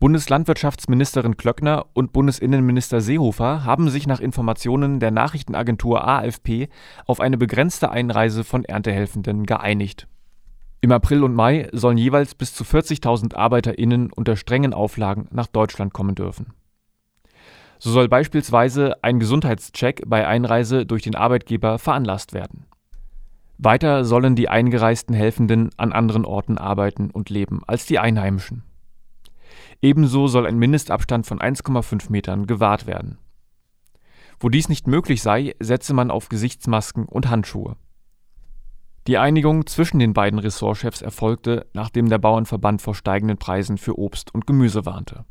Bundeslandwirtschaftsministerin Klöckner und Bundesinnenminister Seehofer haben sich nach Informationen der Nachrichtenagentur AFP auf eine begrenzte Einreise von Erntehelfenden geeinigt. Im April und Mai sollen jeweils bis zu 40.000 ArbeiterInnen unter strengen Auflagen nach Deutschland kommen dürfen. So soll beispielsweise ein Gesundheitscheck bei Einreise durch den Arbeitgeber veranlasst werden. Weiter sollen die eingereisten Helfenden an anderen Orten arbeiten und leben als die Einheimischen. Ebenso soll ein Mindestabstand von 1,5 Metern gewahrt werden. Wo dies nicht möglich sei, setze man auf Gesichtsmasken und Handschuhe. Die Einigung zwischen den beiden Ressortchefs erfolgte, nachdem der Bauernverband vor steigenden Preisen für Obst und Gemüse warnte